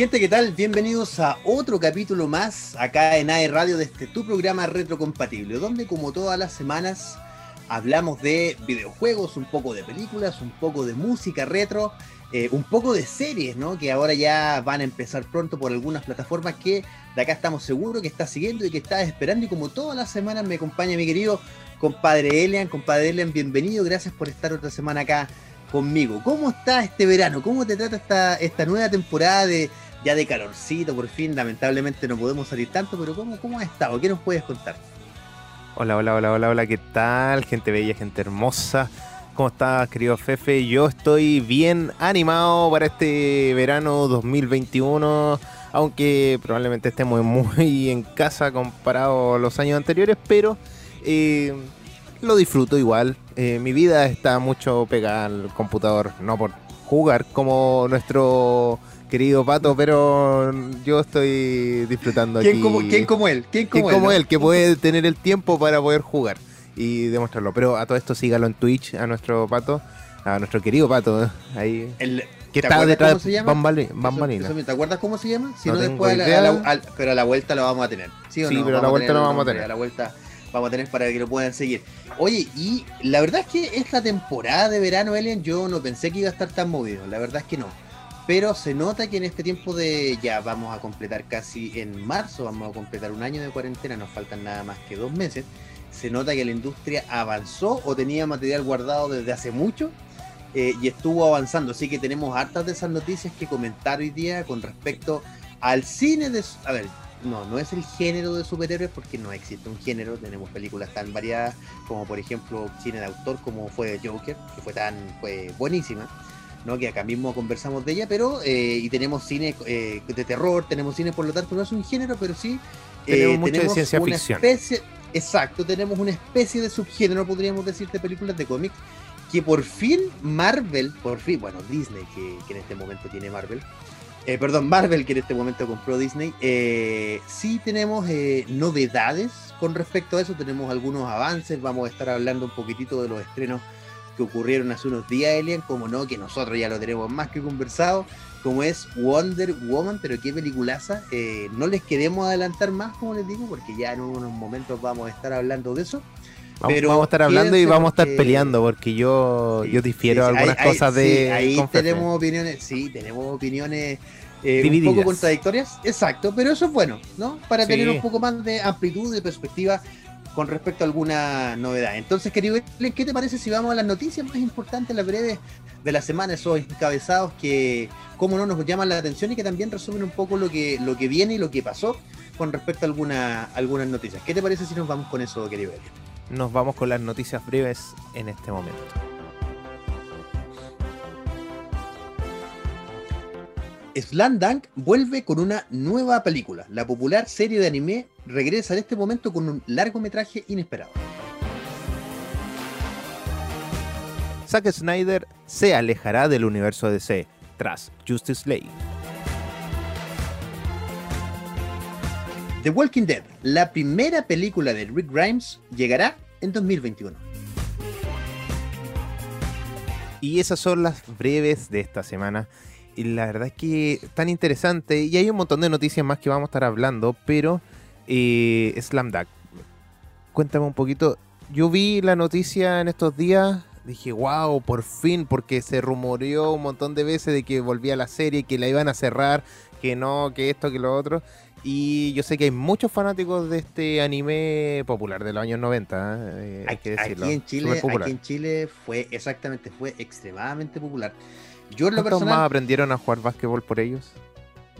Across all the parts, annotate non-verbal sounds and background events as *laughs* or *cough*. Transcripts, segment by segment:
Gente, ¿qué tal? Bienvenidos a otro capítulo más acá en AE Radio de este tu programa retrocompatible, donde como todas las semanas hablamos de videojuegos, un poco de películas, un poco de música retro, eh, un poco de series, ¿no? Que ahora ya van a empezar pronto por algunas plataformas que de acá estamos seguros que está siguiendo y que está esperando. Y como todas las semanas me acompaña mi querido compadre Elian. Compadre Elian, bienvenido, gracias por estar otra semana acá conmigo. ¿Cómo está este verano? ¿Cómo te trata esta nueva temporada de ya de calorcito? Por fin, lamentablemente no podemos salir tanto, pero ¿cómo, cómo has estado? ¿Qué nos puedes contar? Hola, hola, hola, hola, hola, ¿qué tal? Gente bella, gente hermosa. ¿Cómo estás, querido Fefe? Yo estoy bien animado para este verano 2021, aunque probablemente estemos muy *laughs* en casa comparado a los años anteriores, pero eh, lo disfruto igual. Eh, mi vida está mucho pegada al computador, no por jugar como nuestro querido Pato, pero yo estoy disfrutando ¿Quién aquí. Como, ¿Quién como él? ¿Quién como, ¿Quién como él, él, que puede tener el tiempo para poder jugar y demostrarlo. Pero a todo esto sígalo en Twitch a nuestro Pato, a nuestro querido Pato, ahí. El, que ¿te está detrás de bambalina. ¿Te acuerdas cómo se llama? Si No no, después, a la- a la- pero a la vuelta lo vamos a tener. Sí, o Sí, no? pero a la vuelta lo el vamos a tener. A la vuelta vamos a tener para que lo puedan seguir. Oye, y la verdad es que esta temporada de verano, Elian, yo no pensé que iba a estar tan movido. La verdad es que no. Pero se nota que en este tiempo de ya vamos a completar casi en marzo, vamos a completar un año de cuarentena, nos faltan nada más que dos meses. Se nota que la industria avanzó o tenía material guardado desde hace mucho eh, y estuvo avanzando. Así que tenemos hartas de esas noticias que comentar hoy día con respecto al cine de... A ver, no, no es el género de superhéroes porque no existe un género. Tenemos películas tan variadas como por ejemplo cine de autor como fue Joker, que fue tan fue buenísima. ¿No? que acá mismo conversamos de ella, pero eh, y tenemos cine eh, de terror, tenemos cine, por lo tanto no es un género, pero sí eh, Tenemos mucho de ciencia una ficción. especie, exacto, tenemos una especie de subgénero, podríamos decir, de películas de cómics, que por fin Marvel, por fin, bueno, Disney, que, que en este momento tiene Marvel, eh, perdón, Marvel, que en este momento compró Disney, eh, sí tenemos eh, novedades con respecto a eso, tenemos algunos avances, vamos a estar hablando un poquitito de los estrenos que ocurrieron hace unos días, Elian, como no, que nosotros ya lo tenemos más que conversado, como es Wonder Woman, pero qué peliculaza. Eh, no les queremos adelantar más, como les digo, porque ya en unos momentos vamos a estar hablando de eso. Vamos, Pero vamos a estar hablando y vamos a estar peleando porque yo, yo difiero Sí, sí, algunas cosas de. ahí tenemos opiniones, sí, tenemos opiniones eh, un poco contradictorias, exacto, pero eso es bueno, ¿no? Para tener un poco más de amplitud de perspectiva con respecto a alguna novedad. Entonces, querido, ¿qué te parece si vamos a las noticias más importantes, las breves de la semana, esos encabezados que, como no, nos llaman la atención y que también resumen un poco lo que, lo que viene y lo que pasó con respecto a alguna, algunas noticias? ¿Qué te parece si nos vamos con eso, querido? Nos vamos con las noticias breves en este momento. Slandunk vuelve con una nueva película. La popular serie de anime regresa en este momento con un largometraje inesperado. Zack Snyder se alejará del universo DC tras Justice League. The Walking Dead, la primera película de Rick Grimes, llegará en 2021. Y esas son las breves de esta semana. Y la verdad es que tan interesante. Y hay un montón de noticias más que vamos a estar hablando. Pero eh, Slam Dunk. Cuéntame un poquito. Yo vi la noticia en estos días. Dije, wow, por fin, porque se rumoreó un montón de veces de que volvía la serie, que la iban a cerrar, que no, que esto, que lo otro. Y yo sé que hay muchos fanáticos de este anime popular de los años 90, eh, hay que decirlo. Aquí en Chile, aquí en Chile fue exactamente, fue extremadamente popular. Yo en lo ¿Cuántos personal, más aprendieron a jugar básquetbol por ellos?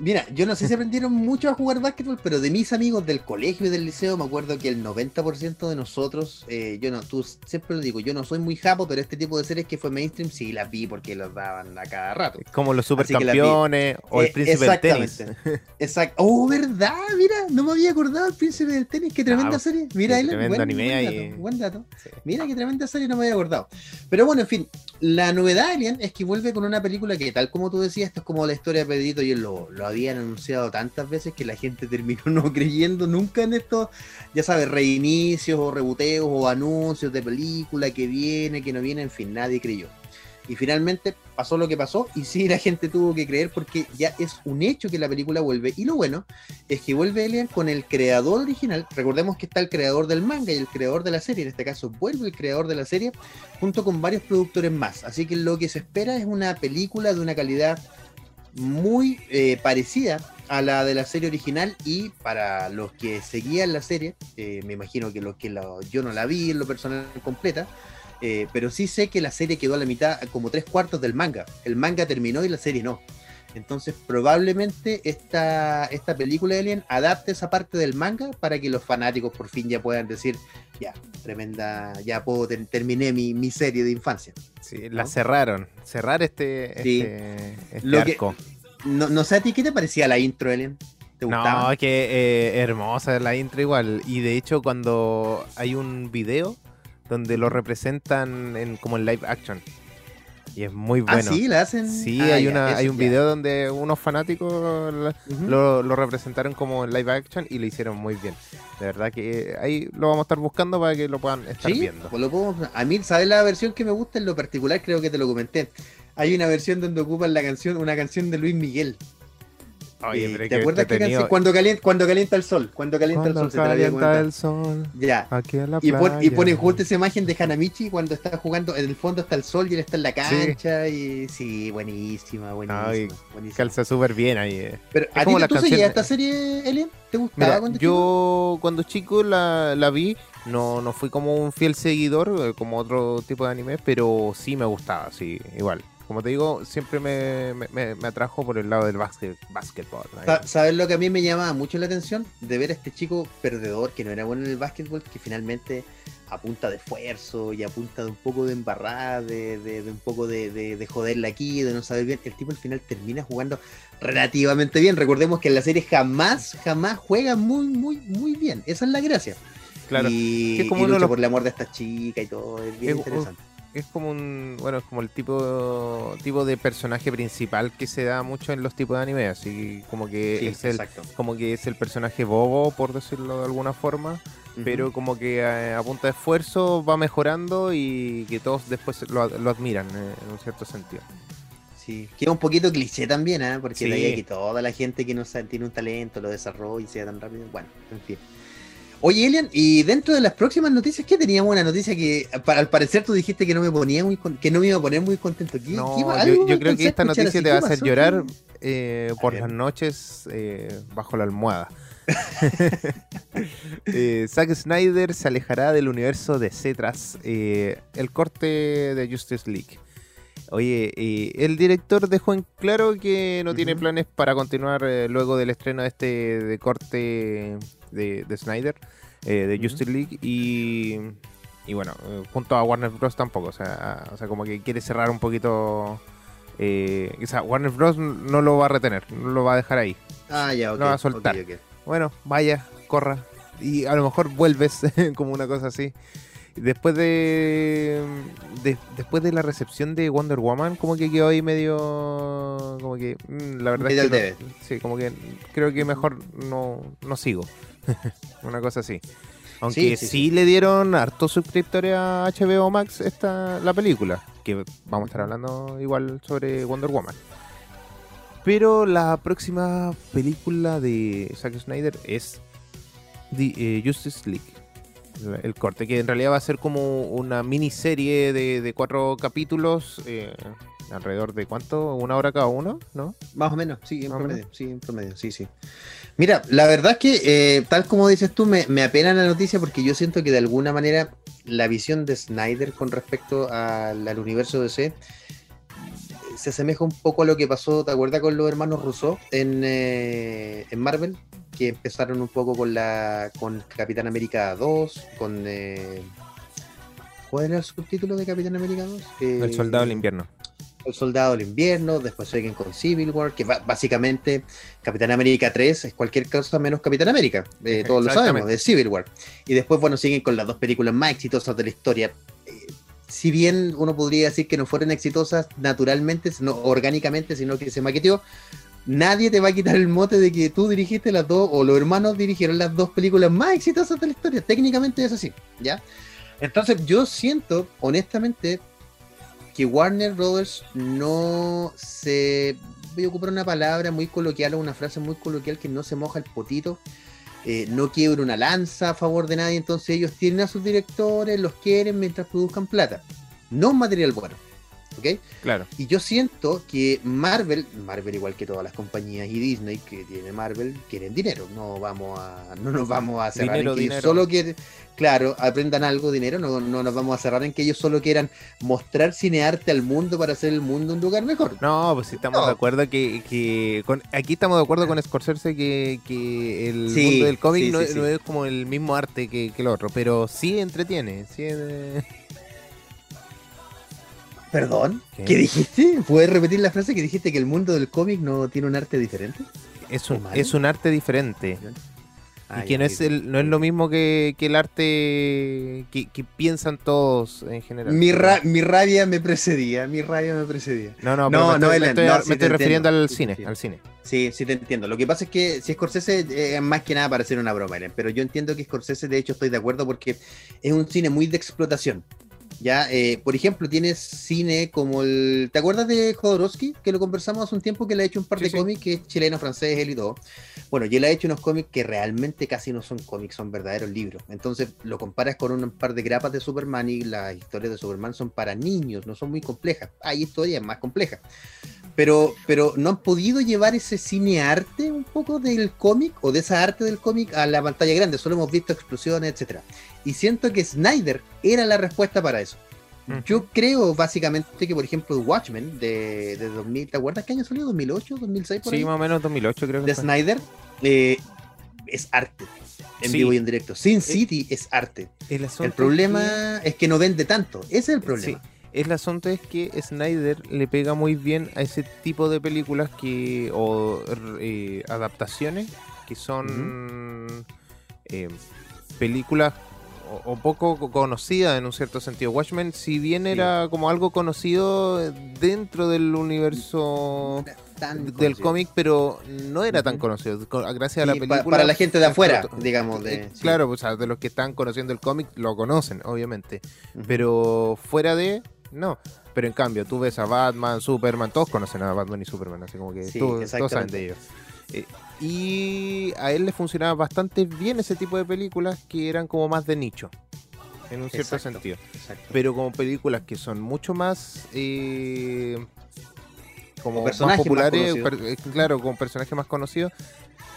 Mira, yo no sé si aprendieron mucho a jugar básquetbol, pero de mis amigos del colegio y del liceo me acuerdo que el 90% de nosotros, eh, yo no, tú siempre lo digo, yo no soy muy japo, pero este tipo de series que fue mainstream sí las vi porque los daban a cada rato. Como los supercampeones o el Eh, príncipe del tenis. Exacto. Oh, verdad, mira, no me había acordado el príncipe del tenis, qué tremenda Ah, serie. Mira, qué tremendo buen, anime buen dato, buen dato. Sí. Mira qué tremenda serie, no me había acordado. Pero bueno, en fin, la novedad, Alien, es que vuelve con una película que, tal como tú decías, esto es como la historia de Pedrito y él lo, lo habían anunciado tantas veces que la gente terminó *laughs* no creyendo nunca en estos, ya sabes, reinicios o reboteos o anuncios de película que viene, que no viene, en fin, nadie creyó. Y finalmente pasó lo que pasó y sí la gente tuvo que creer porque ya es un hecho que la película vuelve. Y lo bueno es que vuelve Alien con el creador original. Recordemos que está el creador del manga y el creador de la serie. En este caso vuelve el creador de la serie junto con varios productores más. Así que lo que se espera es una película de una calidad muy eh, parecida a la de la serie original y para los que seguían la serie, eh, me imagino que los que yo no la vi en lo personal completa, eh, pero sí sé que la serie quedó a la mitad, como tres cuartos del manga. El manga terminó y la serie no. Entonces, probablemente esta, esta película de Alien adapte esa parte del manga para que los fanáticos por fin ya puedan decir, ya, tremenda, ya puedo, terminé mi, serie de infancia. Sí, la cerraron. Cerrar este, este, este arco. no, no, sé a ti, ¿qué te parecía la intro, Alien? ¿Te gustaba? No, que eh, hermosa la intro igual. Y de hecho, cuando hay un video donde lo representan en, como en live action. Y es muy ah, bueno. Ah, sí, la hacen. Sí, ah, hay, una, hay un video donde unos fanáticos lo, representaron como live action y lo hicieron muy bien. De verdad que ahí lo vamos a estar buscando para que lo puedan estar viendo. Pues lo a mí, ¿sabes la versión que me gusta en lo particular? Creo que te lo comenté. Hay una versión donde ocupan la canción, una canción de Luis Miguel. Oye, ¿Te acuerdas que canción? Cuando calienta, cuando calienta el sol. Cuando calienta el sol. Se calienta el sol. Ya. Aquí en la y, y ponen justo esa imagen de Hanamichi cuando está jugando. En el fondo está el sol y él está en la cancha. Sí. Y sí, buenísima, buenísima. Calza súper bien ahí. Eh. Pero, ¿a ti tú seguías esta serie, Elian? ¿Te gustaba cuando Yo cuando chico la, la vi. No, no fui como un fiel seguidor, eh, como otro tipo de anime, pero sí me gustaba, sí, igual como te digo, siempre me, me, atrajo por el lado del básquet, básquetbol. ¿Sabes lo que a mí me llamaba mucho la atención? De ver a este chico perdedor que no era bueno en el básquetbol, que finalmente apunta de esfuerzo y apunta de un poco de embarrada, de, un poco de, de, joderla aquí, de no saber bien. El tipo al final termina jugando relativamente bien. Recordemos que en la serie jamás, jamás juega muy, muy, muy bien. Esa es la gracia. Claro. Y, como lucha por el amor de esta chica y todo. Es bien interesante es como un bueno es como el tipo tipo de personaje principal que se da mucho en los tipos de anime así como que es el como que es el personaje bobo por decirlo de alguna forma pero como que a, punta de esfuerzo va mejorando y que todos después lo, admiran eh, en un cierto sentido. Sí queda un poquito cliché también ¿eh? porque de que toda la gente que no tiene un talento lo desarrolla y sea tan rápido bueno en fin Oye, Elian, y dentro de las próximas noticias, ¿qué teníamos una noticia que al parecer tú dijiste que no me ponía muy que no me iba a poner muy contento? ¿Qué, no, yo, creo que esta noticia te va a hacer llorar eh, por las noches eh, bajo la almohada. *laughs* *laughs* eh, Zack Snyder se alejará del universo de Cetras, eh, el corte de Justice League. Oye, el director dejó en claro que no tiene planes para continuar luego del estreno de este de corte de, Snyder, eh, de Justice League, y, y bueno, eh, junto a Warner Bros. tampoco, o sea, o sea como que quiere cerrar un poquito. Eh, o sea, Warner Bros. no lo va a retener, no lo va a dejar ahí. Ah, ya, Lo va a soltar. Bueno, vaya, corra. Y a lo mejor vuelves *laughs* como una cosa así. Después de, después de la recepción de Wonder Woman, como que quedó ahí medio. Como que. Mm, la verdad es que. sí, como que creo que mejor no, no sigo. *laughs* Una cosa así. Aunque sí, le dieron hartos suscriptores a HBO Max esta, la película. Que vamos a estar hablando igual sobre Wonder Woman. Pero la próxima película de Zack Snyder es The, eh, Justice League. El corte, que en realidad va a ser como una miniserie de, de cuatro capítulos. Eh, alrededor de cuánto, una hora cada uno, ¿no? Más o menos, sí, en promedio, sí, en promedio, sí, sí. Mira, la verdad es que, eh, tal como dices tú, me, apena la noticia porque yo siento que de alguna manera la visión de Snyder con respecto al, universo DC se asemeja un poco a lo que pasó, ¿te acuerdas con los hermanos Rousseau en, eh, en Marvel? Que empezaron un poco con la con Capitán América 2, con... Eh, ¿Cuál era el subtítulo de Capitán América 2? el Soldado del Invierno el Soldado del Invierno, después siguen con Civil War, que básicamente Capitán América 3 es cualquier cosa menos Capitán América, eh, todos lo sabemos, de Civil War. Y después, bueno, siguen con las dos películas más exitosas de la historia. Eh, si bien uno podría decir que no fueron exitosas naturalmente, no orgánicamente, sino que se maqueteó, nadie te va a quitar el mote de que tú dirigiste las dos, o los hermanos dirigieron las dos películas más exitosas de la historia. Técnicamente es así, ¿ya? Entonces yo siento, honestamente, que Warner Brothers no se. Voy a ocupar una palabra muy coloquial o una frase muy coloquial que no se moja el potito. eh, no quiebra una lanza a favor de nadie, entonces ellos tienen a sus directores, los quieren mientras produzcan plata. No material bueno. ¿Ok? Claro. Y yo siento que Marvel, Marvel igual que todas las compañías y Disney que tiene Marvel, quieren dinero. No vamos a, no nos vamos a cerrar Dinero, en que ellos solo quieren, claro, aprendan algo, dinero, no, no nos vamos a cerrar en que ellos solo quieran mostrar cinearte al mundo para hacer el mundo un lugar mejor. No, pues sí estamos No. de acuerdo que, que con, aquí estamos de acuerdo con Scorsese que, que el Sí, mundo del cómic sí, no, sí, es- sí. no es como el mismo arte que, que el otro, pero sí entretiene, sí es- Perdón, ¿Qué? ¿qué dijiste? ¿Puedes repetir la frase que dijiste que el mundo del cómic no tiene un arte diferente? es, un, es un arte diferente. Ah, y que ya, no es, el, no es lo mismo que, que el arte que, que piensan todos en general. Mi, ra- mi rabia me precedía, mi rabia me precedía. No, no, No, me no, estoy, me Ellen, estoy- no, me sí estoy refiriendo al sí, cine, sí. al cine. Sí, sí te entiendo. Lo que pasa es que si Scorsese eh, es más que nada para hacer una broma, Ellen, pero yo entiendo que Scorsese, de hecho, estoy de acuerdo porque es un cine muy de explotación. Ya, eh, por ejemplo, tienes cine como el. ¿Te acuerdas de Jodorowsky? Que lo conversamos hace un tiempo que le ha hecho un par Sí, de sí. cómics, que es chileno, francés, él y todo. Bueno, y él ha hecho unos cómics que realmente casi no son cómics, son verdaderos libros. Entonces lo comparas con un par de grapas de Superman y las historias de Superman son para niños, no son muy complejas. Hay historias más complejas. Pero, pero no han podido llevar ese cine arte un poco del cómic o de esa arte del cómic a la pantalla grande. Solo hemos visto explosiones, etcétera. Y siento que Snyder era la respuesta para eso. Yo creo básicamente que, por ejemplo, Watchmen de, de 2000, ¿te acuerdas qué año salió? ¿2008? ¿2006? Por Sí, ahí? más o menos 2008 creo que de fue. Snyder eh, es arte. En Sí. vivo y en directo. Sin City es arte. El, problema es que no vende tanto. Ese es el problema. Sí, el asunto es que Snyder le pega muy bien a ese tipo de películas que o eh, adaptaciones que son eh, películas o, o poco co- conocidas en un cierto sentido. Watchmen, si bien era como algo conocido dentro del universo Tan del cómic, pero no era tan conocido. Co- Gracias a la Sí, película. para la gente de afuera, digamos, de- Eh, sí. Claro, pues, o sea, de los que están conociendo el cómic lo conocen, obviamente. Pero fuera de, no. Pero en cambio, tú ves a Batman, Superman, todos conocen a Batman y Superman, así como que Sí, tú- todos saben de ellos. Eh, y a él le funcionaba bastante bien ese tipo de películas que eran como más de nicho, en un cierto Exacto. sentido. Exacto. Pero como películas que son mucho más... eh, como personajes más populares, per- eh, claro, con personajes más conocidos,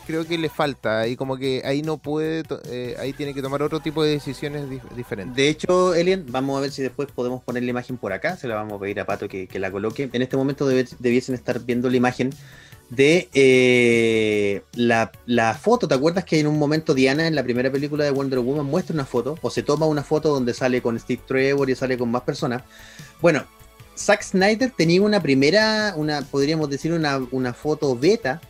creo que le falta. Y como que ahí no puede, eh, ahí tiene que tomar otro tipo de decisiones dif- diferentes. De hecho, Elian, vamos a ver si después podemos poner la imagen por acá. Se la vamos a pedir a Pato que, que la coloque. En este momento debiesen estar viendo la imagen de eh, la, la foto. ¿Te acuerdas que en un momento Diana, en la primera película de Wonder Woman, muestra una foto o se toma una foto donde sale con Steve Trevor y sale con más personas? Bueno, Zack Snyder tenía una primera, una podríamos decir una, una foto beta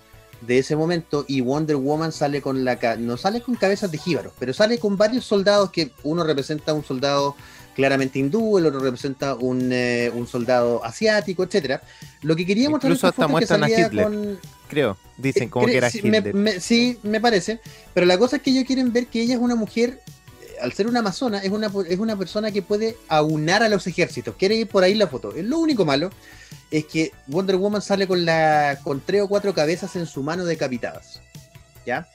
de ese momento y Wonder Woman sale con la no sale con cabezas de jíbaros, pero sale con varios soldados que uno representa a un soldado claramente hindú, el otro representa un, eh, un soldado asiático, etcétera. Lo que quería mostrar Incluso hasta foto es que muestran a Hitler. con Creo, dicen como eh, que era sí, Hitler. me- sí, me parece. Pero la cosa es que ellos quieren ver que ella es una mujer, al ser una amazona, es una, es una persona que puede aunar a los ejércitos. Quiere ir por ahí la foto. Lo único malo es que Wonder Woman sale con, la, con tres o cuatro cabezas en su mano decapitadas. ¿Ya?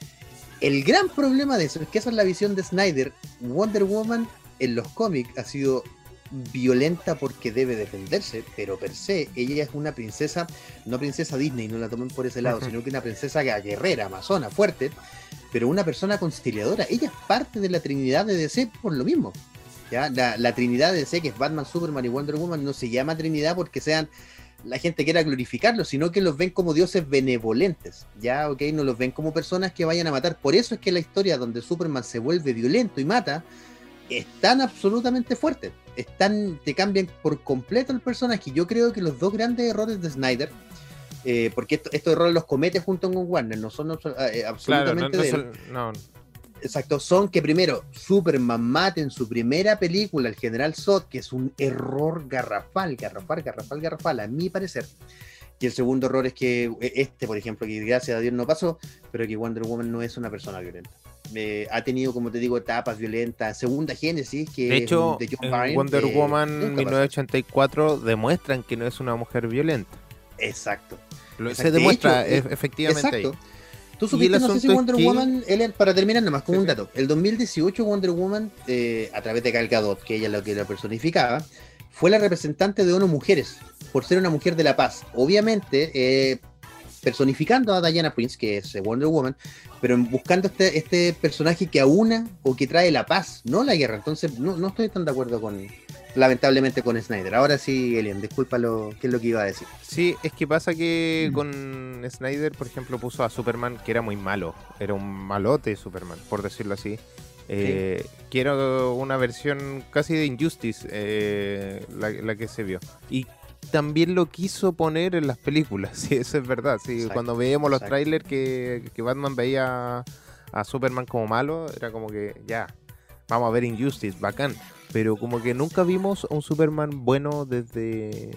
El gran problema de eso es que esa es la visión de Snyder. Wonder Woman en los cómics ha sido violenta porque debe defenderse, pero per se ella es una princesa, no princesa Disney, no la tomen por ese lado, sino que una princesa guerrera, amazona, fuerte, pero una persona conciliadora. Ella es parte de la Trinidad de DC por lo mismo. ¿ya? La, la Trinidad de DC, que es Batman, Superman y Wonder Woman, no se llama Trinidad porque sean la gente quiera glorificarlos, sino que los ven como dioses benevolentes, ¿ya? ¿Ok? No los ven como personas que vayan a matar. Por eso es que la historia donde Superman se vuelve violento y mata es tan absolutamente fuerte. Es tan- te cambian por completo el personaje. Yo creo que los dos grandes errores de Snyder, eh, porque esto- estos errores los comete junto con Warner, no son eh, Claro, no, absolutamente de él. no, Exacto, son que primero Superman mate en su primera película al general Zod, que es un error garrafal, garrafal, garrafal, garrafal, a mi parecer. Y el segundo error es que eh, este, por ejemplo, que gracias a Dios no pasó, pero que Wonder Woman no es una persona violenta. eh, ha tenido, como te digo, etapas violentas. Segunda Génesis, que De hecho, de John en Byrne, Wonder que Woman nunca pasó. 1984 demuestran que no es una mujer violenta. Exacto. Lo- Exacto. se demuestra De hecho, e- efectivamente Exacto. ahí. Tú supiste, no sé si Wonder que- Woman, Ellen, para terminar nomás con Sí, un dato, el 2018 Wonder Woman, eh, a través de Gal Gadot, que ella es la que la personificaba, fue la representante de ONU Mujeres, por ser una mujer de la paz. Obviamente, eh, personificando a Diana Prince, que es eh, Wonder Woman, pero buscando este, este personaje que aúna o que trae la paz, no la guerra. Entonces, no, no estoy tan de acuerdo con, lamentablemente, con Snyder. Ahora sí, Elian, disculpa lo, qué es lo que iba a decir. Sí, es que pasa que Mm. con Snyder, por ejemplo, puso a Superman que era muy malo. Era un malote Superman, por decirlo así. Eh, Quiero una versión casi de Injustice, eh, la, la que se vio. Y también lo quiso poner en las películas, *laughs* sí, eso es verdad. Sí, Exacto, cuando veíamos los exacto. trailers que, que Batman veía a Superman como malo, era como que ya, vamos a ver Injustice, bacán. Pero como que nunca vimos a un Superman bueno desde.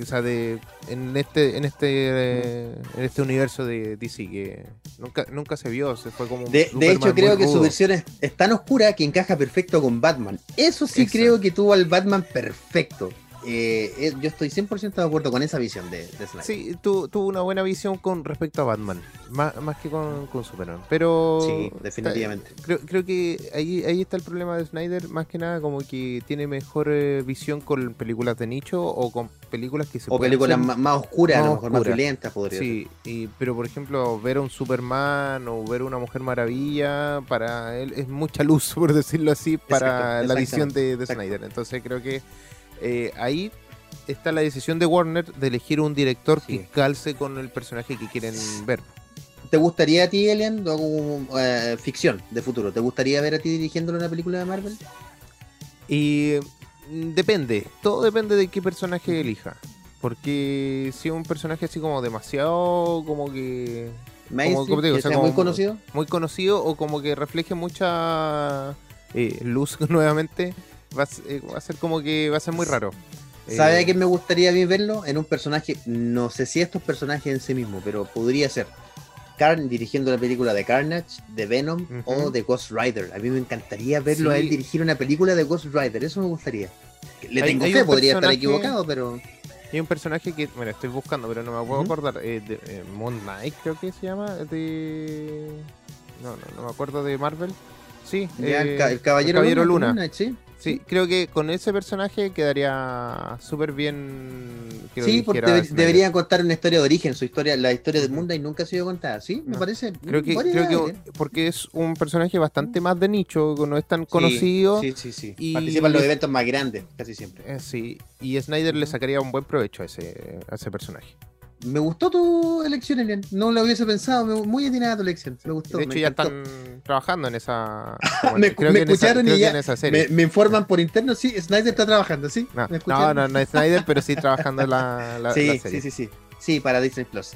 O sea, de, en este en este en este universo de DC que nunca nunca se vio, se fue como un De, de hecho, creo que su versión es, es tan oscura que encaja perfecto con Batman. Eso sí Exacto. creo que tuvo al Batman perfecto. Eh, eh, yo estoy 100% de acuerdo con esa visión de, de Snyder. Sí, tu- tuvo una buena visión con respecto a Batman, más, más que con, con Superman. Pero Sí, definitivamente. está- creo, creo que ahí, ahí está el problema de Snyder, más que nada como que tiene mejor eh, visión con películas de nicho o con películas que se O películas más, más oscuras, a lo más mejor más violentas, podría Sí, y, pero por ejemplo, ver a un Superman o ver una Mujer Maravilla, para él es mucha luz, *laughs* por decirlo así, para Exacto, la visión de. Snyder. Entonces creo que eh, ahí está la decisión de Warner de elegir un director Sí. que calce con el personaje que quieren ver. ¿Te gustaría a ti, Elian, como, eh, ficción de futuro? ¿Te gustaría ver a ti dirigiéndole una película de Marvel? Y mm, depende, todo depende de qué personaje elija. Porque si es un personaje así como demasiado, como que como te digo, que o sea, sea muy como- conocido. muy conocido o como que refleje mucha eh, luz *laughs* nuevamente, va a, s- eh, va a ser como que va a ser muy raro. ¿Sabe Eh, a quién me gustaría mí verlo? En un personaje, no sé si estos personajes en sí mismo, pero podría ser Karn dirigiendo la película de Carnage, de Venom o de Ghost Rider. A mí me encantaría verlo a él dirigir una película de Ghost Rider, eso me gustaría. Le tengo hay fe, podría estar equivocado, pero Hay un personaje que, bueno, estoy buscando, pero no me puedo acordar. eh, de, eh, Moon Knight, creo que se llama. De. No, no, no me acuerdo de Marvel. Sí, ya, eh, el, ca- el Caballero, Caballero Luna, sí. Sí, creo que con ese personaje quedaría súper bien. que Sí, porque Snyder. deberían contar una historia de origen, su historia, la historia de Ujú. Moon Knight nunca ha sido contada, ¿sí? Me No. parece. Creo que, creo que ¿eh? porque es un personaje bastante más de nicho, no es tan Sí, conocido. Sí, sí, sí. y- Participan en los eventos más grandes, casi siempre. Eh, sí, y Snyder le sacaría un buen provecho a ese, a ese personaje. Me gustó tu elección, Elian. No lo hubiese pensado. me- muy atinada tu elección. Me gustó. de hecho, ya encantó. están trabajando en esa. *laughs* Me- creo me que en esa- escucharon y ya en esa Me, serie. me informan por interno, sí, Snyder está trabajando, ¿sí? No, ¿Me no, no, no es Snyder, pero sí trabajando en la, *laughs* la, sí, la sí, serie. sí, sí. Sí, para Disney Plus.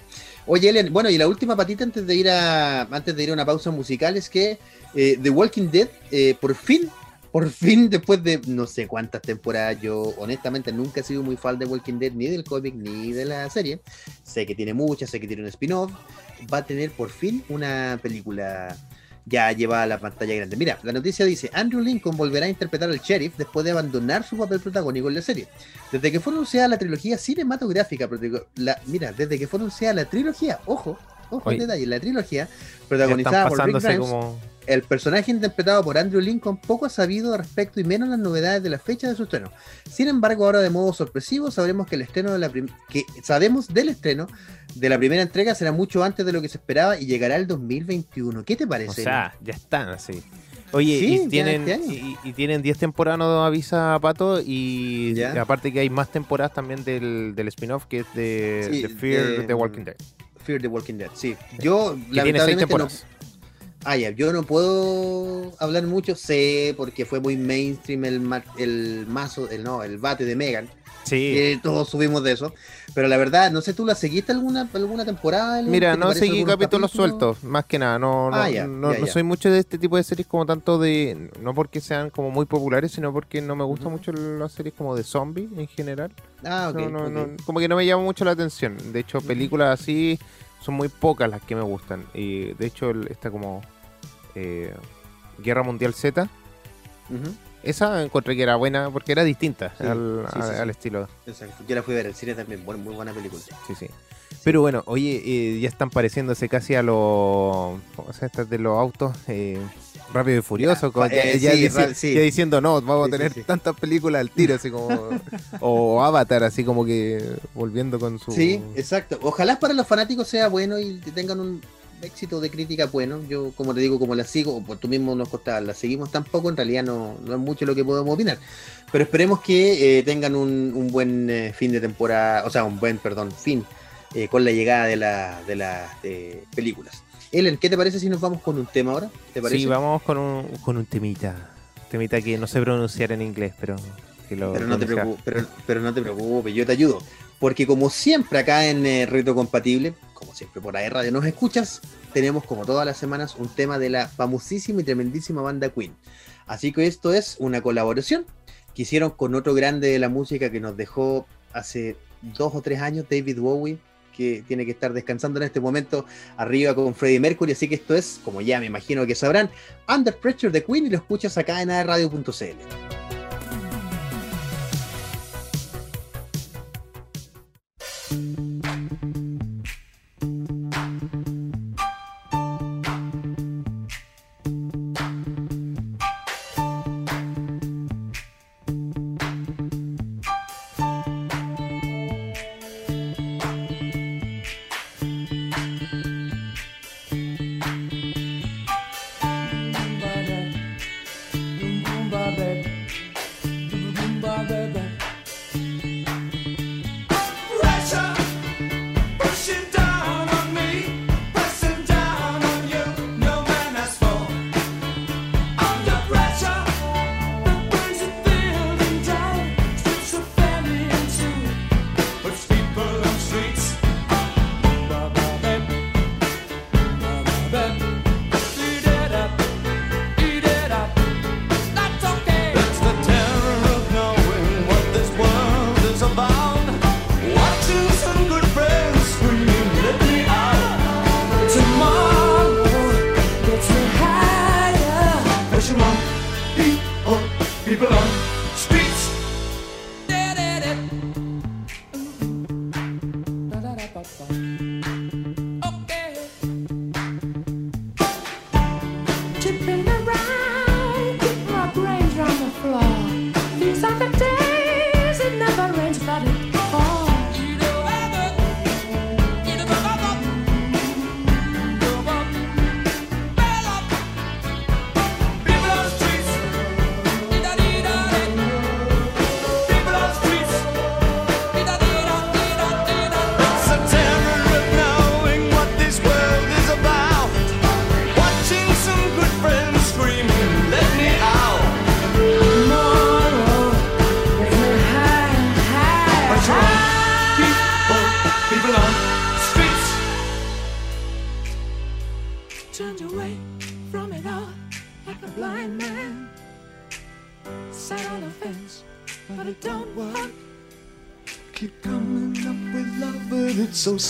Oye, Elian, bueno, y la última patita antes de ir a antes de ir a una pausa musical es que eh, The Walking Dead, eh, por fin, por fin, después de no sé cuántas temporadas, yo honestamente nunca he sido muy fan de Walking Dead, ni del cómic, ni de la serie. Sé que tiene muchas, sé que tiene un spin-off. Va a tener por fin una película ya llevada a la pantalla grande. Mira, la noticia dice, Andrew Lincoln volverá a interpretar al sheriff después de abandonar su papel protagónico en la serie. Desde que fue anunciada la trilogía cinematográfica, la, mira, desde que fue anunciada la trilogía, ojo, ojo Oye. detalle, la trilogía protagonizada por Rick Grimes, como. El personaje interpretado por Andrew Lincoln poco ha sabido al respecto y menos las novedades de la fecha de su estreno. Sin embargo, ahora de modo sorpresivo sabremos que el estreno de la que sabemos del estreno de la primera entrega será mucho antes de lo que se esperaba y llegará el 2021. ¿Qué te parece? O sea, ya están así. Oye, Sí, ya y tienen este año. y, y tienen 10 temporadas, no avisa Pato, y Ya. aparte que hay más temporadas también del, del spin-off que es de, Sí, de Fear de- The Walking Dead. Fear the Walking Dead, sí. Yo, Que tiene 6 lamentablemente, no. Ah, ya, yo no puedo hablar mucho, sé, porque fue muy mainstream el, el mazo, el no, el bate de Megan, Sí. que todos subimos de eso, pero la verdad, no sé, ¿tú la seguiste alguna, alguna temporada? Mira, ¿Qué te no seguí capítulos capítulos? sueltos, más que nada. No, no, Ah, ya, no, ya, no ya. soy mucho de este tipo de series como tanto de. No porque sean como muy populares, sino porque no me gustan mucho las series como de zombies en general. Ah, ok. no, no, ok. no, como que no me llama mucho la atención. De hecho, películas así son muy pocas las que me gustan. Y de hecho, esta como eh, Guerra Mundial Z. Ujú. Esa encontré que era buena porque era distinta Sí, al, sí, sí, al sí. estilo. Exacto. Yo la fui a ver al cine también, buena- muy buena película. Sí, sí. Pero bueno, oye, eh, ya están pareciéndose casi a los. ¿Cómo se llama estas de los autos? Eh, Rápido y Furioso. Ya, eh, ya sí, dici- ra- sí. ya diciendo, no, vamos Sí, a tener sí. tantas películas al tiro, así como. *laughs* o Avatar, así como que volviendo con su. Sí, exacto. Ojalá para los fanáticos sea bueno y que tengan un éxito de crítica bueno. Yo, como te digo, como la sigo, o por tú mismo nos costabas, la seguimos tampoco, en realidad no, no es mucho lo que podemos opinar. Pero esperemos que eh, tengan un, un buen eh, fin de temporada, o sea, un buen, perdón, fin eh, con la llegada de, la, de las eh, películas. Ellen, ¿qué te parece si nos vamos con un tema ahora? ¿Te parece? Sí, vamos con un, con un temita. Temita que no sé pronunciar en inglés, pero que lo Pero no, te preocupes, pero, pero no te preocupes, yo te ayudo. Porque como siempre acá en Reto Compatible, como siempre por ahí Radio nos escuchas, tenemos como todas las semanas un tema de la famosísima y tremendísima banda Queen. Así que esto es una colaboración que hicieron con otro grande de la música que nos dejó hace dos o tres años, David Bowie, que tiene que estar descansando en este momento arriba con Freddie Mercury. Así que esto es, como ya me imagino que sabrán, Under Pressure de Queen y lo escuchas acá en radio.cl. Pressure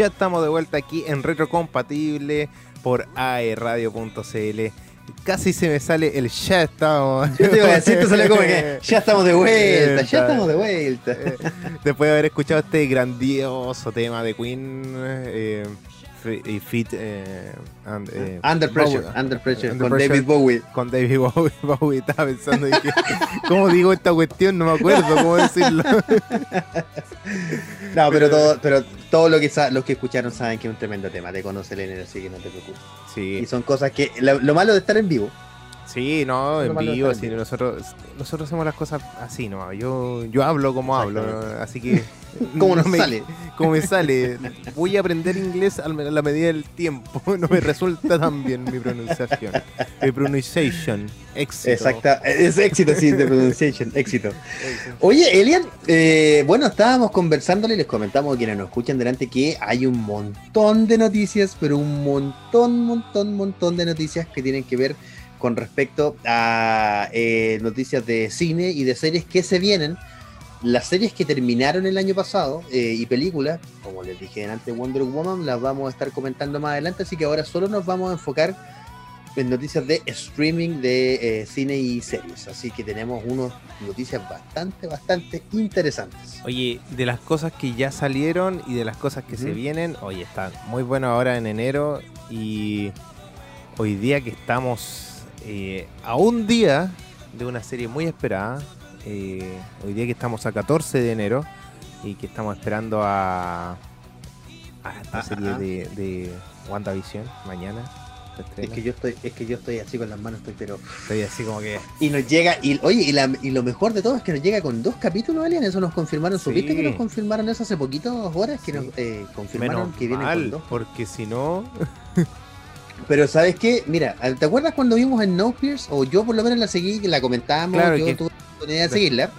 Ya estamos de vuelta aquí en Retrocompatible por aeradio.cl. Casi se me sale el ya estamos. Yo te iba a decir, te salió como que *laughs* ya estamos de vuelta, ya estamos de vuelta. Después de haber escuchado este grandioso tema de Queen eh, Fit eh, and, eh, Under pressure, Bowie- under pressure, Under con Pressure David Bowie. con David Bowie, *laughs* Bowie, estaba pensando dije, ¿cómo digo esta cuestión? No me acuerdo cómo decirlo. *laughs* No, pero todo, pero todo lo que los que escucharon saben que es un tremendo tema, te conoce el así que no te preocupes. Y Sí, son cosas que, lo, lo malo de estar en vivo, sí, no, en vivo, estar en sí, vivo. nosotros, nosotros hacemos las cosas así, ¿no? Yo, yo hablo como hablo, así que... *laughs* ¿cómo nos no *laughs* me- sale? *laughs* Como me sale, voy a aprender inglés a la medida del tiempo. No me resulta tan bien mi pronunciación. Mi pronunciation. Éxito. Exacta, es éxito, sí, de pronunciation, éxito. Éxito. Oye, Elian, eh, bueno, estábamos conversándole y les comentamos a quienes nos escuchan delante que hay un montón de noticias, pero un montón, montón, montón de noticias que tienen que ver con respecto a eh, noticias de cine y de series que se vienen. Las series que terminaron el año pasado eh, y películas, como les dije antes, Wonder Woman, las vamos a estar comentando más adelante, así que ahora solo nos vamos a enfocar en noticias de streaming de eh, cine y series. Así que tenemos unas noticias bastante, bastante interesantes. Oye, de las cosas que ya salieron y de las cosas que se vienen, oye, está muy bueno ahora en enero y hoy día que estamos eh, a un día de una serie muy esperada, eh, hoy día que estamos a 14 de enero y que estamos esperando a, a esta Ah, serie ah, ah. de, de WandaVision mañana. Es que yo estoy, es que yo estoy así con las manos, estoy pero. Estoy así como que... Y nos llega, y oye, y, la- y lo mejor de todo es que nos llega con dos capítulos, Alien, eso nos confirmaron, Sí. ¿supiste que nos confirmaron eso hace poquitas horas? Que Sí. nos eh, confirmaron Menos que vienen mal, con dos. porque si no... *laughs* Pero ¿sabes qué? Mira, ¿te acuerdas cuando vimos en No Pierce? O yo por lo menos la seguí, la comentábamos, Claro, yo que- tuve la oportunidad de seguirla.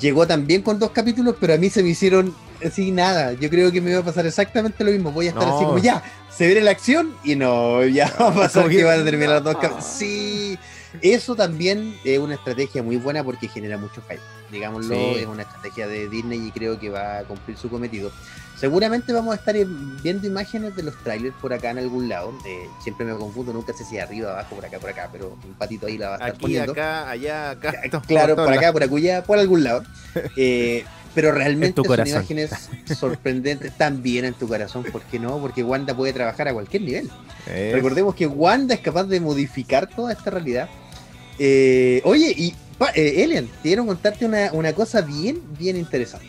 Llegó también con dos capítulos, pero a mí se me hicieron así nada. Yo creo que me va a pasar exactamente lo mismo. Voy a estar No. así como ya, se viene la acción y no, ya *laughs* va a pasar que van a terminar los dos capítulos. Sí, eso también es una estrategia muy buena porque genera mucho hype. Digámoslo, Sí. es una estrategia de Disney y creo que va a cumplir su cometido. Seguramente vamos a estar eh, viendo imágenes de los trailers por acá en algún lado. Eh, siempre me confundo, nunca sé si arriba, abajo, por acá, por acá, pero un patito ahí la va a estar Aquí, poniendo. acá, allá, acá. todos Claro, por lados. acá, por acullá, por algún lado. *laughs* Eh, pero En realmente son corazón. imágenes sorprendentes también en tu corazón, ¿por qué no? Porque Wanda puede trabajar a cualquier nivel. Es- Recordemos que Wanda es capaz de modificar toda esta realidad. Eh, oye, y pa- eh, Elian, quiero contarte una, una cosa bien, bien interesante.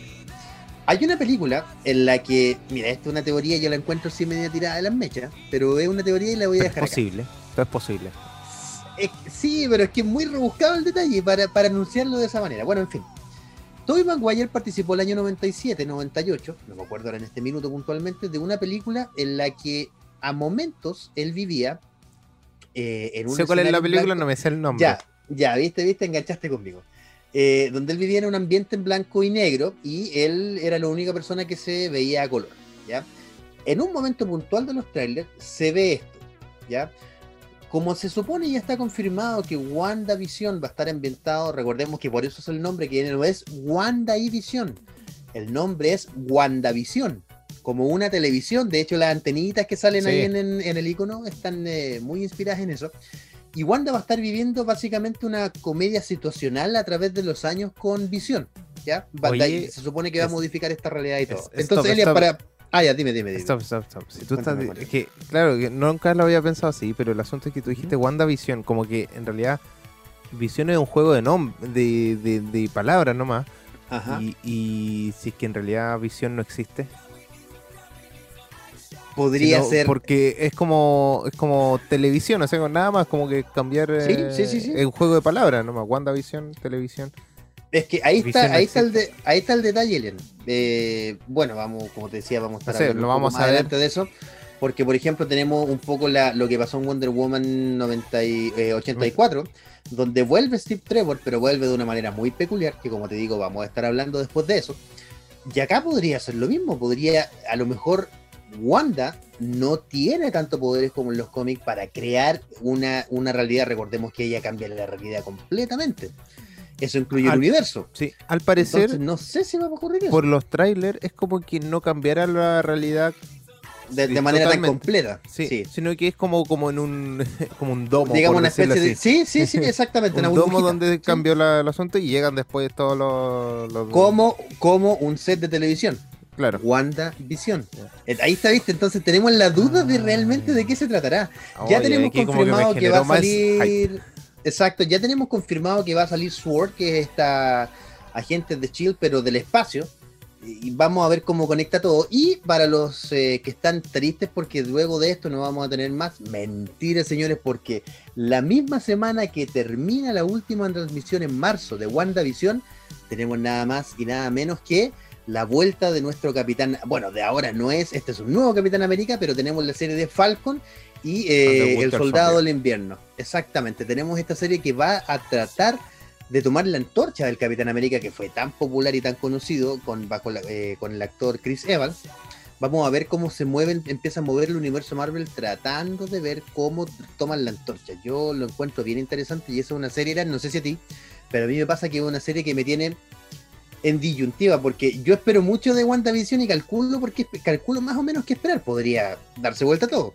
Hay una película en la que, mira, esta es una teoría, yo la encuentro así media tirada de las mechas, pero es una teoría y la voy a es dejar acá. posible. Todo es posible. Es- sí, pero es que es muy rebuscado el detalle para, para anunciarlo de esa manera. Bueno, en fin. Tobey Maguire participó el año 97, 98, no me acuerdo ahora en este minuto puntualmente, de una película en la que a momentos él vivía eh, en un Sé cuál es la película, blanco- no me sé el nombre. Ya, ya, viste, viste, enganchaste conmigo. Eh, donde él vivía en un ambiente en blanco y negro y él era la única persona que se veía a color, ¿ya? En un momento puntual de los trailers se ve esto, ¿ya? Como se supone ya está confirmado que WandaVision va a estar ambientado, recordemos que por eso es el nombre, que no es Wanda y Vision, el nombre es WandaVision, como una televisión, de hecho las antenitas que salen Sí. ahí en, en- en el icono están eh, muy inspiradas en eso. Y Wanda va a estar viviendo básicamente una comedia situacional a través de los años con visión. ¿Ya? Oye, se supone que va a modificar esta realidad y todo. es- Entonces, stop. para. Ah, ya, dime, dime, dime. Stop, stop, stop. Si tú estás. Cuéntame, es que, claro, que nunca lo había pensado así, pero el asunto es que tú dijiste WandaVision, como que en realidad Visión es un juego de nom de, de, de palabras nomás. Ajá. Y, y si es que en realidad Visión no existe. Podría sino ser. Porque es como es como televisión, o sea, nada más como que cambiar Sí, eh, sí, sí, sí. es un juego de palabras nomás. WandaVision, televisión. Es que ahí está, no ahí está el de, ahí está el detalle, Elian. Eh, bueno, vamos, como te decía, vamos a estar hablando lo vamos más a ver. adelante de eso. Porque, por ejemplo, tenemos un poco la, lo que pasó en Wonder Woman 90 y, eh, 84, donde vuelve Steve Trevor, pero vuelve de una manera muy peculiar, que como te digo, vamos a estar hablando después de eso. Y acá podría ser lo mismo, podría, a lo mejor, Wanda no tiene tanto poderes como en los cómics para crear una, una realidad. Recordemos que ella cambia la realidad completamente. Eso incluye el universo. Sí, al parecer, Entonces, no sé si va a ocurrir eso por los trailers, es como que no cambiará la realidad, de, manera tan completa. sí, Sí. sino que es como, como en un, *laughs* como un domo. Digamos una especie de. Sí, sí, sí, exactamente. *laughs* un una domo donde Sí. cambió la- el asunto y llegan después todos los... los- Como, como un set de televisión. Claro. Wanda Visión. Ahí está, viste. Entonces tenemos la duda de realmente de qué se tratará. Ya tenemos que confirmado que, va a hype. salir. Exacto, ya tenemos confirmado que va a salir Sword, que es esta agente de Shield, pero del espacio. Y vamos a ver cómo conecta todo. Y para los eh, que están tristes porque luego de esto no vamos a tener más, mentira señores, porque la misma semana que termina la última transmisión en marzo de WandaVision, tenemos nada más y nada menos que la vuelta de nuestro capitán, bueno, de ahora no es, este es un nuevo Capitán América, pero tenemos la serie de Falcon y eh, Ah, de El Soldado del Invierno. Exactamente, tenemos esta serie que va a tratar de tomar la antorcha del Capitán América que fue tan popular y tan conocido con, bajo la- eh, con el actor Chris Evans. Vamos a ver cómo se mueven, empieza a mover el universo Marvel tratando de ver cómo toman la antorcha. Yo lo encuentro bien interesante y eso es una serie, no sé si a ti, pero a mí me pasa que es una serie que me tiene en disyuntiva, porque yo espero mucho de WandaVision y calculo porque calculo más o menos qué esperar. Podría darse vuelta todo.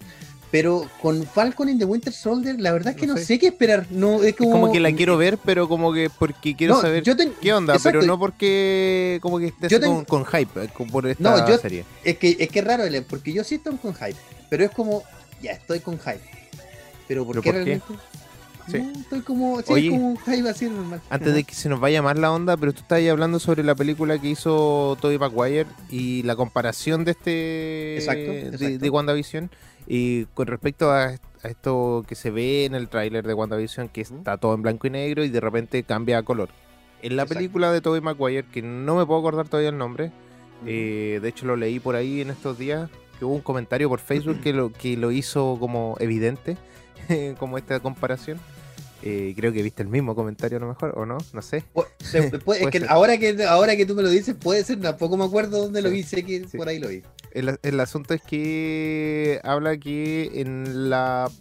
Pero con Falcon and the Winter Soldier, la verdad es que No no, sé. sé. qué esperar. No, es Es como, como que la quiero ver, pero como que porque quiero No, saber ten- qué onda, exacto. pero no porque como que estés ten- con, con hype eh, con- por esta No, yo- serie. Es que es que es raro, Elen, porque yo sí estoy con hype. Pero es como, ya estoy con hype. Pero ¿por ¿Pero qué por qué? Realmente? Sí. No, estoy como, sí, Oye, es como un hype así normal. Antes de que se nos vaya más la onda, pero tú estás ahí hablando sobre la película que hizo Tobey Maguire y la comparación de este Exacto, de- exacto. De, WandaVision y con respecto a, a esto que se ve en el tráiler de WandaVision que está todo en blanco y negro y de repente cambia a color. En la Exacto. película de Tobey Maguire, que no me puedo acordar todavía el nombre, eh, de hecho lo leí por ahí en estos días, que hubo un comentario por Facebook *clears throat* que lo, que lo hizo como evidente, *laughs* como esta comparación. Eh, creo que viste el mismo comentario a lo mejor, ¿o no? No sé. *laughs* Puede- es que ser. ahora que ahora que tú me lo dices, puede ser, tampoco me acuerdo dónde lo vi, sé que sí. por ahí lo vi. El, el asunto es que habla que en la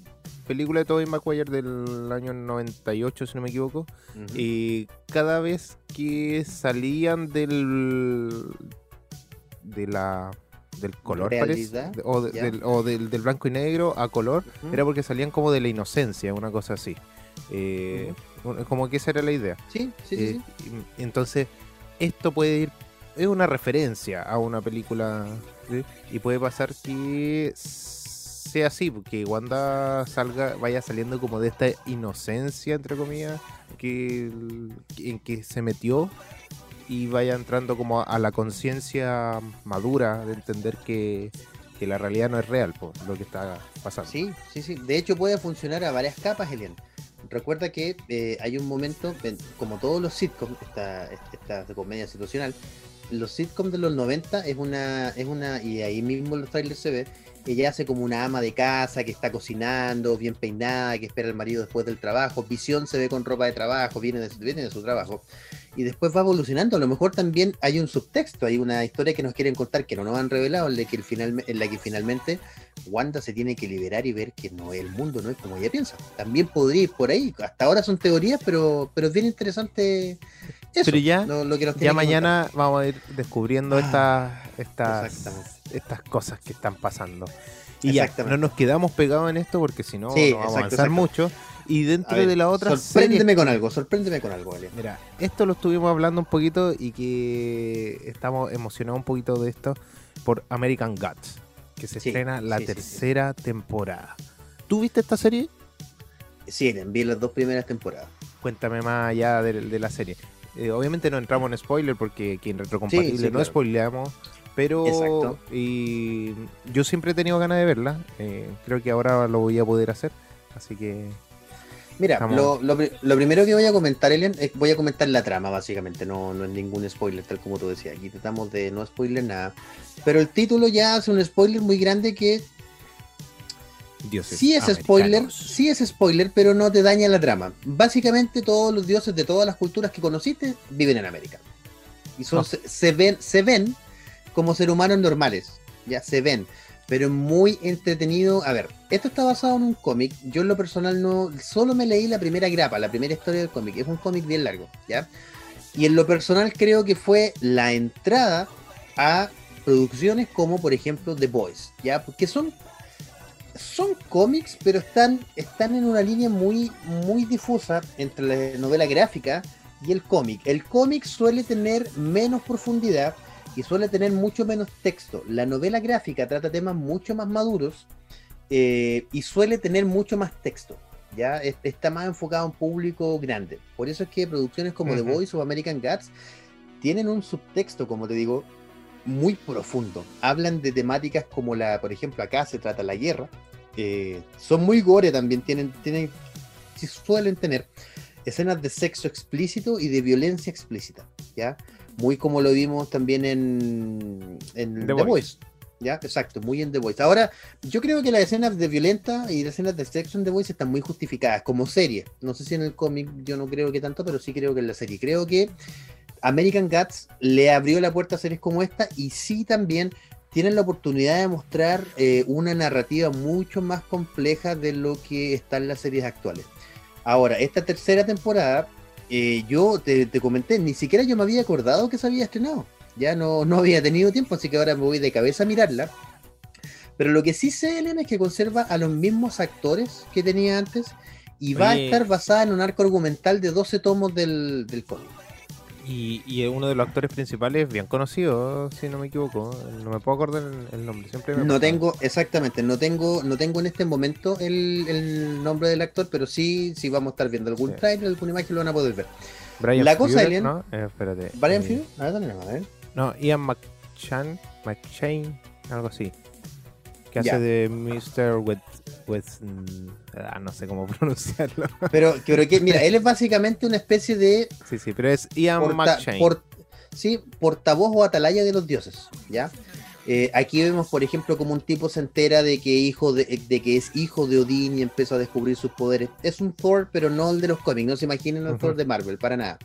película de Tobey Maguire del año 98, si no me equivoco, y cada vez que salían del de la del color parece, Realidad, o, de- del, o del, del blanco y negro a color era porque salían como de la inocencia una cosa así Eh, como que esa era la idea Sí, sí, sí. eh, sí. y- entonces, esto puede ir. Es una referencia a una película. ¿sí? Y puede pasar que sea así, que Wanda salga, vaya saliendo como de esta inocencia, entre comillas, que, en que se metió y vaya entrando como a la conciencia madura de entender que, que la realidad no es real, po, lo que está pasando. Sí, sí, sí. De hecho, puede funcionar a varias capas, Elian. Recuerda que eh, hay un momento, en- como todos los sitcoms, esta, esta comedia situacional, los sitcoms de los 90 es una, es una, y ahí mismo los trailers se ve, ella hace como una ama de casa que está cocinando, bien peinada, que espera al marido después del trabajo, Visión se ve con ropa de trabajo, viene de, su- viene de su trabajo, y después va evolucionando, a lo mejor también hay un subtexto, hay una historia que nos quieren contar que no nos han revelado, en la que, el final, en la que finalmente Wanda se tiene que liberar y ver que no el mundo no es como ella piensa. También podría ir por ahí. Hasta ahora son teorías, pero, pero es bien interesante eso. Pero ya- lo, lo que nos tiene Ya que mañana vamos a ir descubriendo Ah, estas, estas, exactamente. Estas cosas que están pasando. Y ya, no nos quedamos pegados en esto porque si no, Sí, no vamos a avanzar exacto. mucho. Y dentro ver, de la otra Sorpréndeme serie- con algo, sorpréndeme con algo, Ale. Mira, esto lo estuvimos hablando un poquito y que estamos emocionados un poquito de esto por American Gods, que se Sí, estrena la sí, tercera temporada. ¿Tú viste esta serie? Sí, vi las dos primeras temporadas. Cuéntame más allá de, de la serie. Eh, obviamente no entramos en spoiler porque aquí en Retrocompatible no claro. spoileamos. Pero Exacto. y yo siempre he tenido ganas de verla. eh, creo que ahora lo voy a poder hacer. Así que Mira, Estamos- lo, lo lo primero que voy a comentar, Elian, es voy a comentar la trama, básicamente. No, no es ningún spoiler, tal como tú decías. Aquí tratamos de no spoiler nada. Pero el título ya hace un spoiler muy grande que Dioses sí es spoiler, sí es spoiler, pero no te daña la trama. Básicamente todos los dioses de todas las culturas que conociste viven en América. Y son, se, se ven, se ven como seres humanos normales. Ya se ven. Pero muy entretenido. A ver, esto está basado en un cómic. Yo en lo personal no. Solo me leí la primera grapa, la primera historia del cómic. Es un cómic bien largo, ¿ya? Y en lo personal creo que fue la entrada a producciones como por ejemplo The Boys, ¿ya? Porque son son cómics, pero están, están en una línea muy, muy difusa entre la novela gráfica y el cómic. El cómic suele tener menos profundidad y suele tener mucho menos texto. La novela gráfica trata temas mucho más maduros eh, y suele tener mucho más texto. Ya Es- está más enfocado en público grande. Por eso es que producciones como The Ujú. Voice o American Gods tienen un subtexto, como te digo, muy profundo. Hablan de temáticas como la, por ejemplo, acá se trata la guerra. Eh, son muy gore también, tienen, tienen, suelen tener escenas de sexo explícito y de violencia explícita, ¿ya? Muy como lo vimos también en, en The The, Voice. Voice. ¿Ya? Exacto, muy en The Voice. Ahora, yo creo que las escenas de violenta y las escenas de sexo en The Voice están muy justificadas como serie. No sé si en el cómic yo no creo que tanto, pero sí creo que en la serie. Creo que American Gods le abrió la puerta a series como esta y sí también tienen la oportunidad de mostrar eh, una narrativa mucho más compleja de lo que está en las series actuales. Ahora, esta tercera temporada, eh, yo te, te comenté, ni siquiera yo me había acordado que se había estrenado. Ya no, no había tenido tiempo, así que ahora me voy de cabeza a mirarla. Pero lo que sí sé, Elena, es que conserva a los mismos actores que tenía antes y va a estar basada en un arco argumental de 12 tomos del, del cómic. Y, y uno de los actores principales, bien conocido, si no me equivoco. No me puedo acordar el, el nombre. Siempre me No acuerdo. tengo, exactamente, no tengo, no tengo en este momento el, el nombre del actor, pero sí, sí vamos a estar viendo algún Sí. trailer, alguna imagen lo van a poder ver. Brian La cosa, Alien- ¿no? Eh, espérate. ¿Brian eh, Fury? A ver, dale, a ver. No, Ian McShane, McShane, algo así. Que hace de Mr. With, with ah, no sé cómo *laughs* pronunciarlo. Pero, pero que, mira, él es básicamente una especie de sí, sí, pero es Ian porta- McShane. por- sí, portavoz o atalaya de los dioses, ¿ya? Eh, aquí vemos, por ejemplo, como un tipo se entera de que, hijo de, de que es hijo de Odín y empieza a descubrir sus poderes. Es un Thor, pero no el de los cómics, no se imaginen el Ujú. Thor de Marvel, para nada.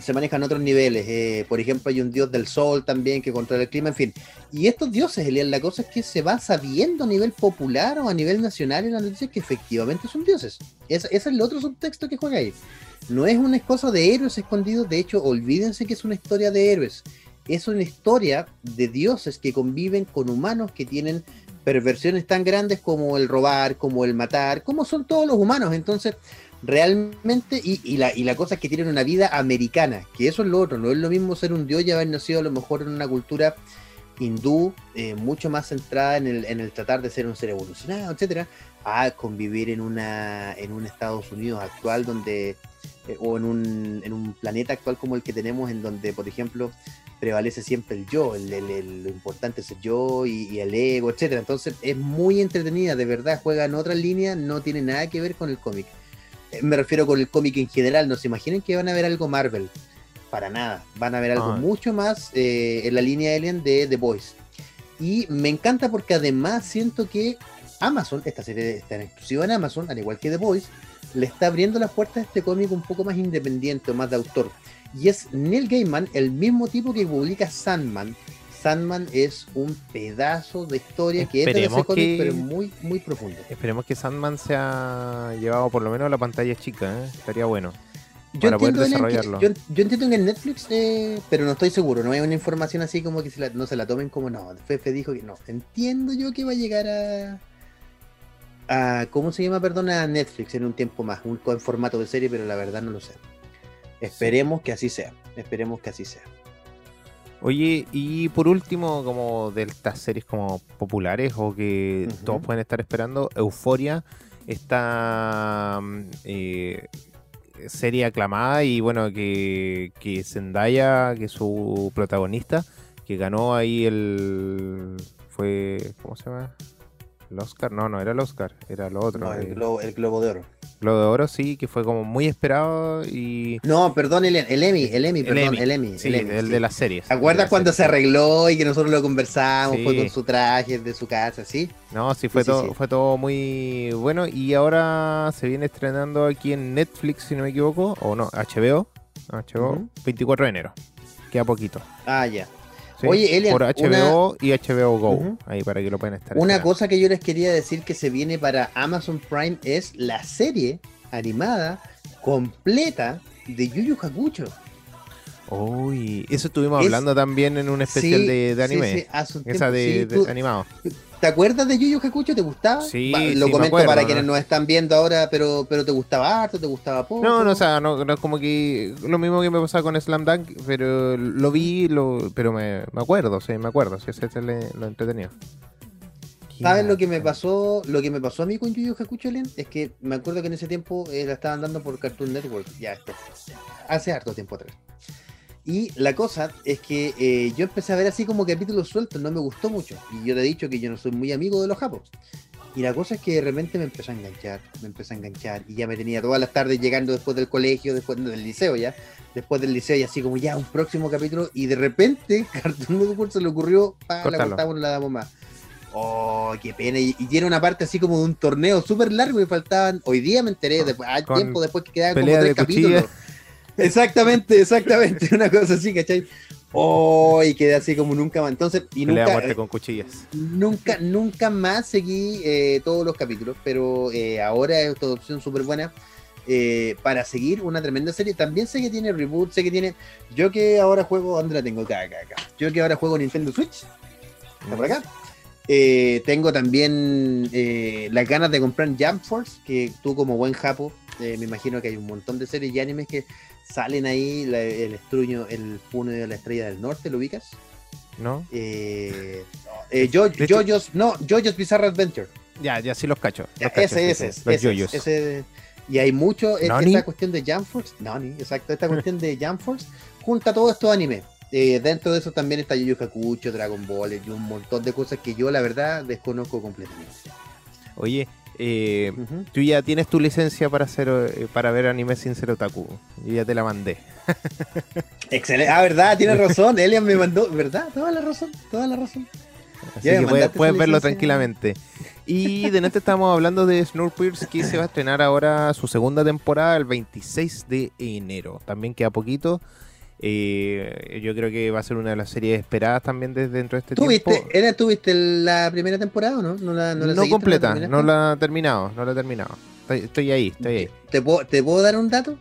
Se manejan otros niveles, eh, por ejemplo, hay un dios del sol también que controla el clima, en fin. Y estos dioses, Elian, la cosa es que se va sabiendo a nivel popular o a nivel nacional en las noticias que efectivamente son dioses. Es- ese es el otro subtexto que juega ahí. No es una cosa de héroes escondidos, de hecho, olvídense que es una historia de héroes. Es una historia de dioses que conviven con humanos que tienen perversiones tan grandes como el robar, como el matar, como son todos los humanos. Entonces, realmente, y, y la, y la cosa es que tienen una vida americana, que eso es lo otro, no es lo mismo ser un dios y haber nacido a lo mejor en una cultura hindú, eh, mucho más centrada en el, en el tratar de ser un ser evolucionado, etcétera, a convivir en una en un Estados Unidos actual donde eh, o en un, en un planeta actual como el que tenemos en donde por ejemplo prevalece siempre el yo, el, el- lo importante es el yo y, y el ego, etcétera. Entonces es muy entretenida, de verdad, juega en otra línea, no tiene nada que ver con el cómic. Me refiero con el cómic en general, no se imaginen que van a ver algo Marvel, para nada, van a ver algo Ah. mucho más eh, en la línea Alien de The Boys. Y me encanta porque además siento que Amazon, esta serie está en exclusiva en Amazon, al igual que The Boys, le está abriendo las puertas a este cómic un poco más independiente o más de autor. Y es Neil Gaiman, el mismo tipo que publica Sandman. Sandman es un pedazo de historia que es de Esperemos ese cómic, que- pero muy, muy profundo. Esperemos que Sandman se ha llevado por lo menos a la pantalla chica, ¿eh? estaría bueno. Yo para poder que- desarrollarlo. yo, yo entiendo que en Netflix, eh, pero no estoy seguro, no hay una información así como que se la- no se la tomen como no. Fefe dijo que no. Entiendo yo que va a llegar a, a ¿cómo se llama? Perdona, a Netflix en un tiempo más, un, en formato de serie, pero la verdad no lo sé. Esperemos que así sea. Esperemos que así sea. Oye, y por último, como de estas series como populares o que todos pueden estar esperando, Euforia, esta mm, eh, serie aclamada y bueno, que, que Zendaya, que es su protagonista, que ganó ahí el... fue... ¿Cómo se llama? ¿El Oscar? No, no era el Oscar, era lo otro. No, el, eh, globo, el globo de oro. Globo de Oro sí, que fue como muy esperado y... No, perdón, el, el Emmy, el Emmy, perdón, el Emmy. Sí, el, Emmy, el sí. de las series. ¿Te acuerdas cuando se arregló y que nosotros lo conversamos? Fue con su traje de su casa, ¿sí? No, sí, fue, todo, fue todo muy bueno y ahora se viene estrenando aquí en Netflix, si no me equivoco, o no, HBO, HBO, Ujú. 24 de enero, queda poquito. Ah, ya. ¿Sí? Oye, Elian, Por HBO y HBO Go, ahí para que lo puedan estar. Una esperando. cosa que yo les quería decir que se viene para Amazon Prime es la serie animada completa de Yu Yu Hakucho. Uy, eso estuvimos Es- hablando también en un especial Sí, de, anime. sí, Esa de, sí, de tú- animado. ¿Te acuerdas de Yu Yu Hakucho? ¿Te gustaba? Sí, Lo me comento acuerdo, para ¿no? quienes nos están viendo ahora, pero, pero ¿te gustaba harto? ¿Te gustaba poco? No, no, o sea, no, no es como que lo mismo que me pasaba con Slam Dunk, pero lo vi, lo, pero me, me acuerdo, sí, me acuerdo, sí, ese lo entretenido. ¿Sabes lo que me pasó? Lo que me pasó a mí con Yu Yu Hakucho, Elian? Es que me acuerdo que en ese tiempo eh, la estaban dando por Cartoon Network, ya esto, hace harto tiempo atrás. Y la cosa es que eh, yo empecé a ver así como capítulos sueltos, no me gustó mucho. Y yo te he dicho que yo no soy muy amigo de los japos. Y la cosa es que de repente me empezó a enganchar, me empezó a enganchar. Y ya me tenía todas las tardes llegando después del colegio, después del liceo ya. Después del liceo y así como ya un próximo capítulo. Y de repente *laughs* Cartoon Network se le ocurrió, pa, la cortamos, no la damos más. Oh, qué pena. Y, y tiene una parte así como de un torneo súper largo y faltaban. Hoy día me enteré, después, al Con tiempo después que quedaban como tres capítulos. cuchillas. *laughs* Exactamente, exactamente. Una cosa así, ¿cachai? Oh, y quedé así como nunca más. Entonces, y Pelea nunca, muerte con cuchillas. nunca, nunca más seguí eh, todos los capítulos, pero eh, ahora es otra opción súper buena. eh, para seguir una tremenda serie. También sé que tiene reboot, sé que tiene. Yo que ahora juego, ¿dónde la tengo? Acá, acá, acá. Yo que ahora juego Nintendo Switch, está por acá. Eh, tengo también eh, las ganas de comprar Jump Force, que tú como buen japo, eh, me imagino que hay un montón de series y animes que salen ahí, la- el estruño, el puño de la estrella del norte, ¿lo ubicas? ¿No? Eh, eh, De hecho- JoJo's, no, JoJo's Bizarre Adventure. Ya, ya sí los cacho. Ya, los cacho, ese, sí, ese, sí, es, Los ese ese- y hay mucho, es que esta cuestión de Jump Force, Nani, exacto, esta cuestión de Jump Force junta todos estos animes. Eh, dentro de eso también está Yu Hakucho, Dragon Ball y un montón de cosas que yo la verdad desconozco completamente. Oye, eh, tú ya tienes tu licencia para hacer eh, para ver anime sin ser otaku. Yo ya te la mandé. *laughs* Excelente, ah, verdad, tienes *laughs* razón, Elian me mandó, ¿verdad? Toda la razón, toda la razón. Así Ya me que puedes, verlo tranquilamente. Y de neta estamos hablando de Snowpiercer que se va a estrenar ahora su segunda temporada el 26 de enero. También queda poquito. Eh, yo creo que va a ser una de las series esperadas también desde dentro de este ¿Tú tiempo. viste, Elian, ¿tú viste la primera temporada o no? No, la, no, la No completa, terminaste? no la he terminado, no la he terminado. Estoy, estoy ahí, estoy ahí. ¿Te puedo, ¿Te puedo dar un dato?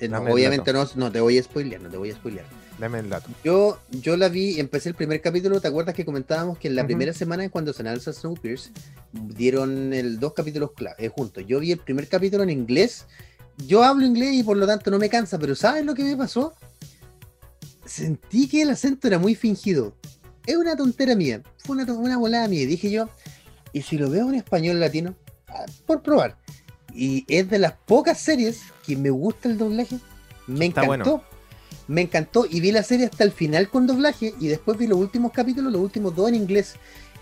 Eh, no, obviamente no, no te voy a spoilear, no te voy a spoilear. Dame el dato. Yo, yo la vi, empecé el primer capítulo, ¿te acuerdas que comentábamos que en la Ujú. primera semana cuando se lanza Snowpiercer dieron el, dos capítulos eh, juntos? Yo vi el primer capítulo en inglés, yo hablo inglés y por lo tanto no me cansa, pero ¿sabes lo que me pasó? Sentí que el acento era muy fingido. Es una tontera mía, fue una, una volada mía, dije yo, ¿y si lo veo en español latino? Ah, por probar. Y es de las pocas series que me gusta el doblaje. Me Está encantó. bueno. Me encantó y vi la serie hasta el final con doblaje y después vi los últimos capítulos, los últimos dos en inglés.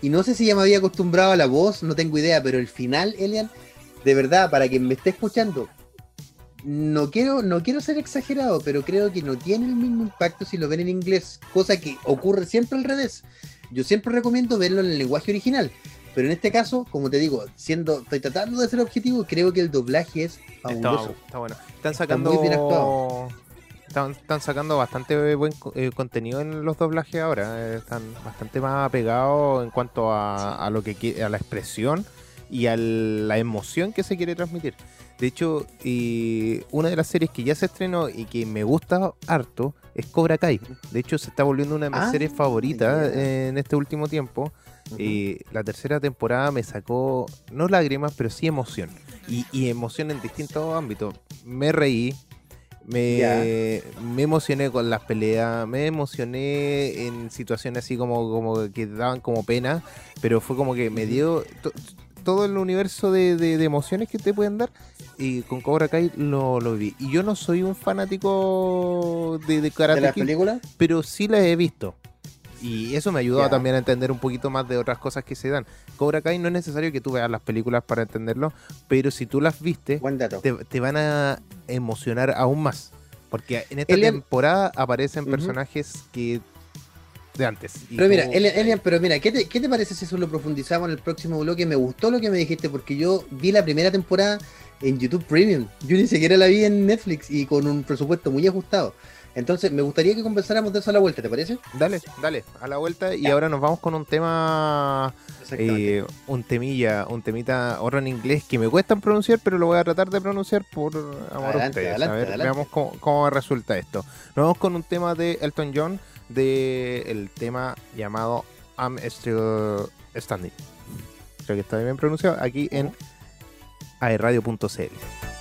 Y no sé si ya me había acostumbrado a la voz, no tengo idea, pero el final, Elian, de verdad, para quien me esté escuchando, no quiero, no quiero ser exagerado, pero creo que no tiene el mismo impacto si lo ven en inglés, cosa que ocurre siempre al revés. Yo siempre recomiendo verlo en el lenguaje original, pero en este caso, como te digo, siendo, estoy tratando de ser objetivo, creo que el doblaje es Está, fabuloso. está bueno. Están sacando. muy bien actuado. Están, están sacando bastante buen eh, contenido en los doblajes ahora. eh, Están bastante más apegados en cuanto a, a lo que a la expresión y a la emoción que se quiere transmitir. De hecho, y una de las series que ya se estrenó y que me gusta harto es Cobra Kai. De hecho, se está volviendo una de mis Ah, series favoritas en este último tiempo. Eh, la tercera temporada me sacó, no lágrimas, pero sí emoción. Y, y emoción en distintos ámbitos. Me reí, me, me emocioné con las peleas, me emocioné en situaciones así como, como que daban como pena, pero fue como que me dio todo el universo de, de- de emociones que te pueden dar. Y con Cobra Kai lo, lo vi. Y yo no soy un fanático de, de ¿De las películas? pero sí las he visto. Y eso me ayudó también a entender un poquito más de otras cosas que se dan. Cobra Kai no es necesario que tú veas las películas para entenderlo, pero si tú las viste, te, te van a emocionar aún más. Porque en esta Elian- temporada aparecen personajes que de antes. Pero mira, Elian, pero mira, ¿qué te, qué te parece si eso lo profundizamos en el próximo bloque? Me gustó lo que me dijiste porque yo vi la primera temporada en YouTube Premium. Yo ni siquiera la vi en Netflix y con un presupuesto muy ajustado. Entonces, me gustaría que conversáramos de eso a la vuelta, ¿te parece? Dale, dale, a la vuelta. Y ahora nos vamos con un tema, eh, un temilla, un temita, otro en inglés que me cuesta pronunciar, pero lo voy a tratar de pronunciar por amor a ustedes. adelante, a ver, adelante. veamos cómo, cómo resulta esto. Nos vamos con un tema de Elton John, de el tema llamado I'm Still Standing. Creo que está bien pronunciado aquí en aerradio.cl.